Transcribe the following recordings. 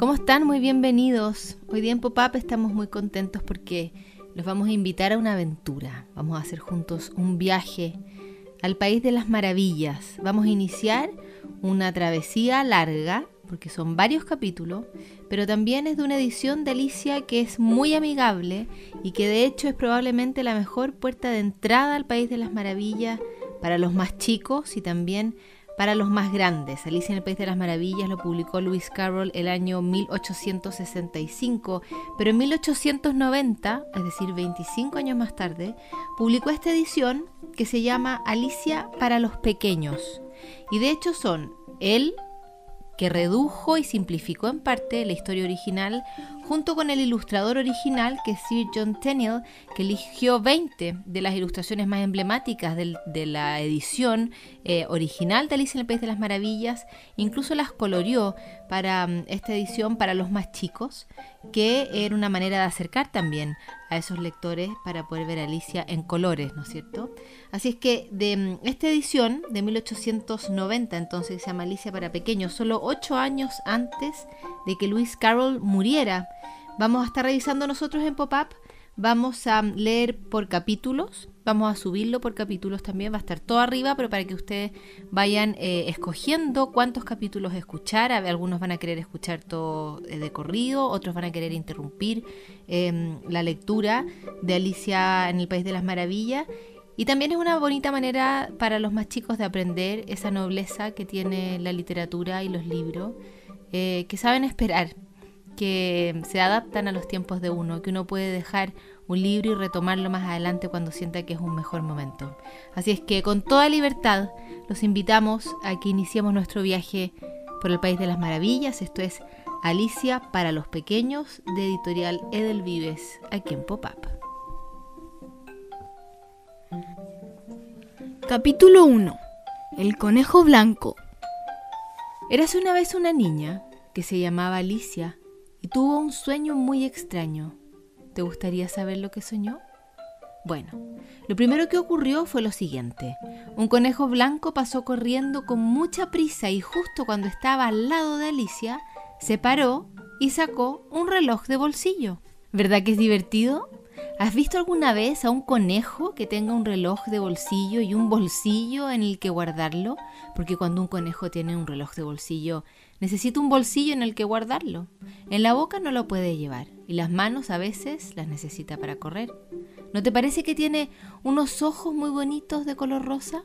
¿Cómo están? Muy bienvenidos. Hoy día en Pop-Up estamos muy contentos porque los vamos a invitar a una aventura. Vamos a hacer juntos un viaje al País de las Maravillas. Vamos a iniciar una travesía larga, porque son varios capítulos, pero también es de una edición de Alicia que es muy amigable y que de hecho es probablemente la mejor puerta de entrada al País de las Maravillas para los más chicos y también para los más grandes. Alicia en el País de las Maravillas lo publicó Lewis Carroll el año 1865, pero en 1890, es decir, 25 años más tarde, publicó esta edición que se llama Alicia para los pequeños. Y de hecho son él, que redujo y simplificó en parte la historia original, junto con el ilustrador original, que es Sir John Tenniel, que eligió 20 de las ilustraciones más emblemáticas de la edición eh, original de Alicia en el País de las Maravillas, incluso las colorió para mm, esta edición para los más chicos, que era una manera de acercar también a esos lectores para poder ver a Alicia en colores, ¿no es cierto? Así es que de mm, esta edición de 1890, entonces se llama Alicia para pequeños, solo ocho años antes de que Lewis Carroll muriera, vamos a estar revisando nosotros en Pop-Up, vamos a leer por capítulos, vamos a subirlo por capítulos también, va a estar todo arriba, pero para que ustedes vayan eh, escogiendo cuántos capítulos escuchar, algunos van a querer escuchar todo eh, de corrido, otros van a querer interrumpir em, la lectura de Alicia en el País de las Maravillas. Y también es una bonita manera para los más chicos de aprender esa nobleza que tiene la literatura y los libros, eh, que saben esperar, que se adaptan a los tiempos de uno, que uno puede dejar un libro y retomarlo más adelante cuando sienta que es un mejor momento. Así es que con toda libertad los invitamos a que iniciemos nuestro viaje por el País de las Maravillas. Esto es Alicia para los Pequeños de editorial Edelvives, aquí en Pop-Up. Capítulo 1. El conejo blanco. Érase una vez una niña que se llamaba Alicia tuvo un sueño muy extraño. ¿Te gustaría saber lo que soñó? Bueno, lo primero que ocurrió fue lo siguiente. Un conejo blanco pasó corriendo con mucha prisa y justo cuando estaba al lado de Alicia, se paró y sacó un reloj de bolsillo. ¿Verdad que es divertido? ¿Has visto alguna vez a un conejo que tenga un reloj de bolsillo y un bolsillo en el que guardarlo? Porque cuando un conejo tiene un reloj de bolsillo, necesita un bolsillo en el que guardarlo. En la boca no lo puede llevar y las manos a veces las necesita para correr. ¿No te parece que tiene unos ojos muy bonitos de color rosa?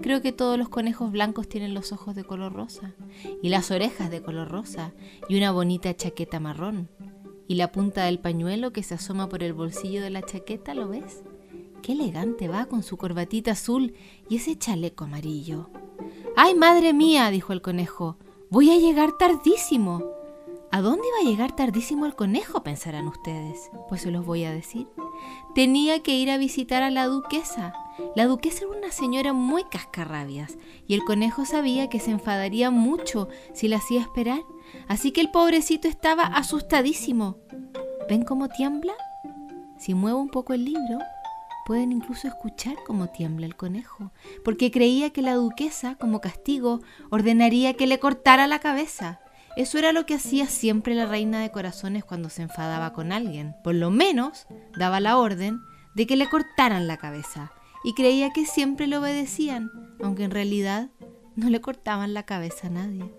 Creo que todos los conejos blancos tienen los ojos de color rosa y las orejas de color rosa y una bonita chaqueta marrón. ¿Y la punta del pañuelo que se asoma por el bolsillo de la chaqueta, lo ves? Qué elegante va con su corbatita azul y ese chaleco amarillo. ¡Ay, madre mía! dijo el conejo. Voy a llegar tardísimo. ¿A dónde iba a llegar tardísimo el conejo? pensarán ustedes. Pues se los voy a decir. Tenía que ir a visitar a la duquesa. La duquesa era una señora muy cascarrabias y el conejo sabía que se enfadaría mucho si la hacía esperar Así que el pobrecito estaba asustadísimo. ¿Ven cómo tiembla? Si muevo un poco el libro, pueden incluso escuchar cómo tiembla el conejo, porque creía que la duquesa, como castigo, ordenaría que le cortara la cabeza. Eso era lo que hacía siempre la reina de corazones cuando se enfadaba con alguien. Por lo menos daba la orden de que le cortaran la cabeza, y creía que siempre le obedecían, aunque en realidad no le cortaban la cabeza a nadie.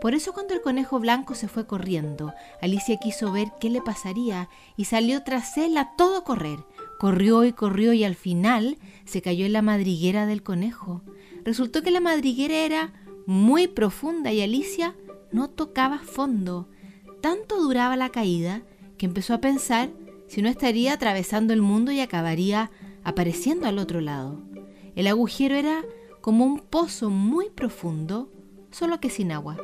Por eso cuando el conejo blanco se fue corriendo, Alicia quiso ver qué le pasaría y salió tras él a todo correr. Corrió y corrió y al final se cayó en la madriguera del conejo. Resultó que la madriguera era muy profunda y Alicia no tocaba fondo. Tanto duraba la caída que empezó a pensar si no estaría atravesando el mundo y acabaría apareciendo al otro lado. El agujero era como un pozo muy profundo solo que sin agua.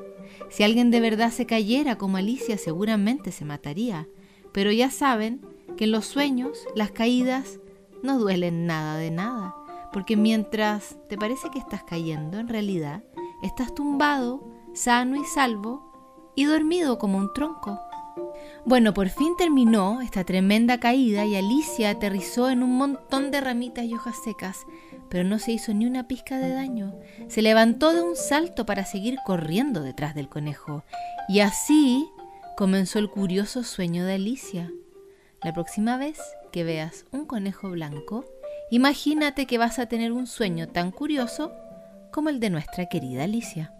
Si alguien de verdad se cayera como Alicia, seguramente se mataría. Pero ya saben que en los sueños las caídas no duelen nada de nada, porque mientras te parece que estás cayendo, en realidad estás tumbado, sano y salvo, y dormido como un tronco. Bueno, por fin terminó esta tremenda caída y Alicia aterrizó en un montón de ramitas y hojas secas, pero no se hizo ni una pizca de daño. Se levantó de un salto para seguir corriendo detrás del conejo. Y así comenzó el curioso sueño de Alicia. La próxima vez que veas un conejo blanco, imagínate que vas a tener un sueño tan curioso como el de nuestra querida Alicia.